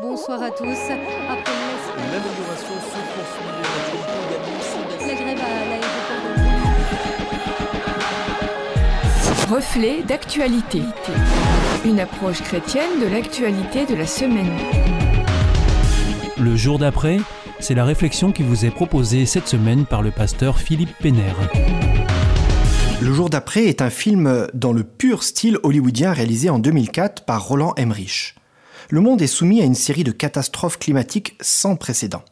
Bonsoir à tous. Après L'amélioration se poursuit. la grève à l'aéroport de Reflet d'actualité. Une approche chrétienne de l'actualité de la semaine. Le jour d'après, c'est la réflexion qui vous est proposée cette semaine par le pasteur Philippe Pénère. Le jour d'après est un film dans le pur style hollywoodien réalisé en 2004 par Roland Emmerich. Le monde est soumis à une série de catastrophes climatiques sans précédent.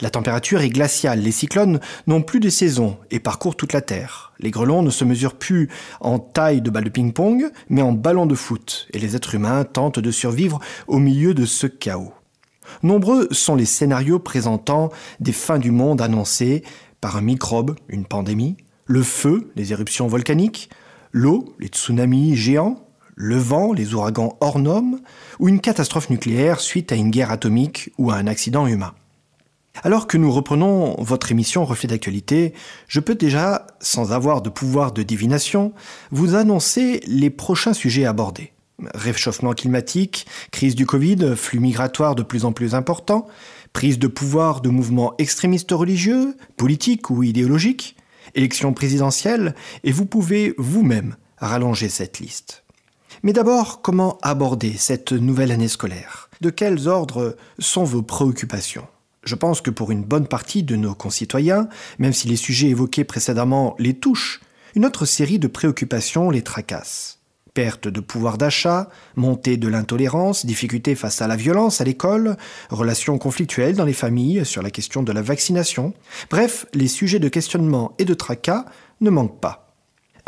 La température est glaciale, les cyclones n'ont plus de saison et parcourent toute la Terre. Les grelons ne se mesurent plus en taille de balle de ping-pong, mais en ballon de foot, et les êtres humains tentent de survivre au milieu de ce chaos. Nombreux sont les scénarios présentant des fins du monde annoncées par un microbe, une pandémie, le feu, les éruptions volcaniques, l'eau, les tsunamis géants, le vent, les ouragans hors normes, ou une catastrophe nucléaire suite à une guerre atomique ou à un accident humain. Alors que nous reprenons votre émission Reflet d'actualité, je peux déjà, sans avoir de pouvoir de divination, vous annoncer les prochains sujets abordés. Réchauffement climatique, crise du Covid, flux migratoires de plus en plus importants, prise de pouvoir de mouvements extrémistes religieux, politiques ou idéologiques, élections présidentielles, et vous pouvez vous-même rallonger cette liste. Mais d'abord, comment aborder cette nouvelle année scolaire? De quels ordres sont vos préoccupations? Je pense que pour une bonne partie de nos concitoyens, même si les sujets évoqués précédemment les touchent, une autre série de préoccupations les tracasse. Perte de pouvoir d'achat, montée de l'intolérance, difficultés face à la violence à l'école, relations conflictuelles dans les familles sur la question de la vaccination. Bref, les sujets de questionnement et de tracas ne manquent pas.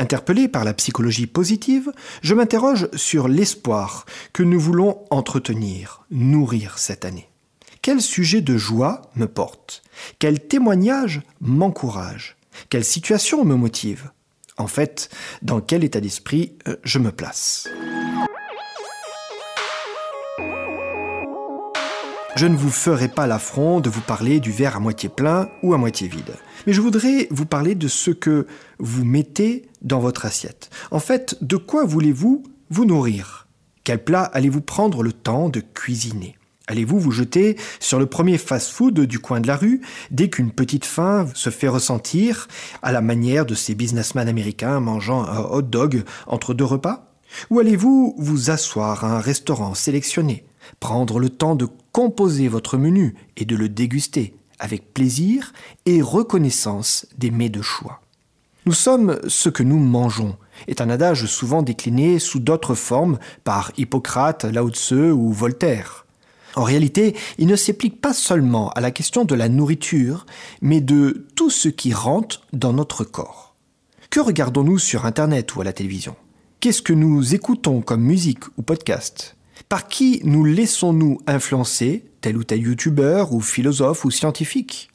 Interpellé par la psychologie positive, je m'interroge sur l'espoir que nous voulons entretenir, nourrir cette année. Quel sujet de joie me porte? Quel témoignage m'encourage? Quelle situation me motive? En fait, dans quel état d'esprit euh, je me place? Je ne vous ferai pas l'affront de vous parler du verre à moitié plein ou à moitié vide. Mais je voudrais vous parler de ce que vous mettez dans votre assiette. En fait, de quoi voulez-vous vous nourrir? Quel plat allez-vous prendre le temps de cuisiner? Allez-vous vous jeter sur le premier fast-food du coin de la rue dès qu'une petite faim se fait ressentir à la manière de ces businessmen américains mangeant un hot dog entre deux repas? Ou allez-vous vous asseoir à un restaurant sélectionné prendre le temps de composer votre menu et de le déguster avec plaisir et reconnaissance des mets de choix. Nous sommes ce que nous mangeons est un adage souvent décliné sous d'autres formes par Hippocrate, Lao Tse ou Voltaire. En réalité, il ne s'applique pas seulement à la question de la nourriture, mais de tout ce qui rentre dans notre corps. Que regardons-nous sur Internet ou à la télévision? Qu'est-ce que nous écoutons comme musique ou podcast? Par qui nous laissons-nous influencer, tel ou tel youtubeur ou philosophe ou scientifique?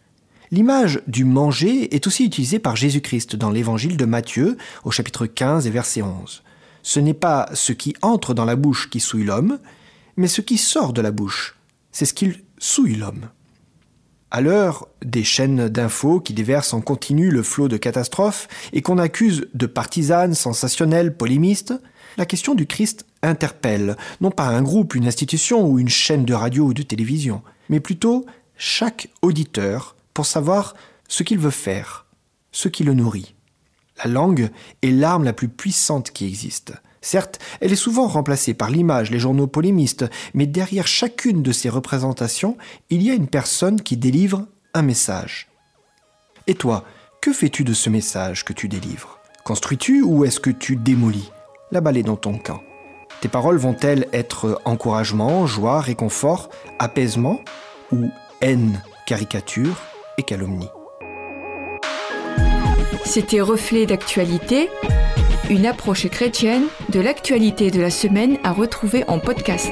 L'image du manger est aussi utilisée par Jésus-Christ dans l'évangile de Matthieu au chapitre 15 et verset 11. Ce n'est pas ce qui entre dans la bouche qui souille l'homme, mais ce qui sort de la bouche. C'est ce qu'il souille l'homme. À l'heure des chaînes d'infos qui déversent en continu le flot de catastrophes et qu'on accuse de partisanes, sensationnelles, polémistes, la question du Christ interpelle, non pas un groupe, une institution ou une chaîne de radio ou de télévision, mais plutôt chaque auditeur pour savoir ce qu'il veut faire, ce qui le nourrit. La langue est l'arme la plus puissante qui existe. Certes, elle est souvent remplacée par l'image, les journaux polémistes, mais derrière chacune de ces représentations, il y a une personne qui délivre un message. Et toi, que fais-tu de ce message que tu délivres? Construis-tu ou est-ce que tu démolis La balle est dans ton camp? Tes paroles vont-elles être encouragement, joie, réconfort, apaisement ou haine, caricature et calomnie? C'était Reflet d'actualité, une approche chrétienne de l'actualité de la semaine à retrouver en podcast.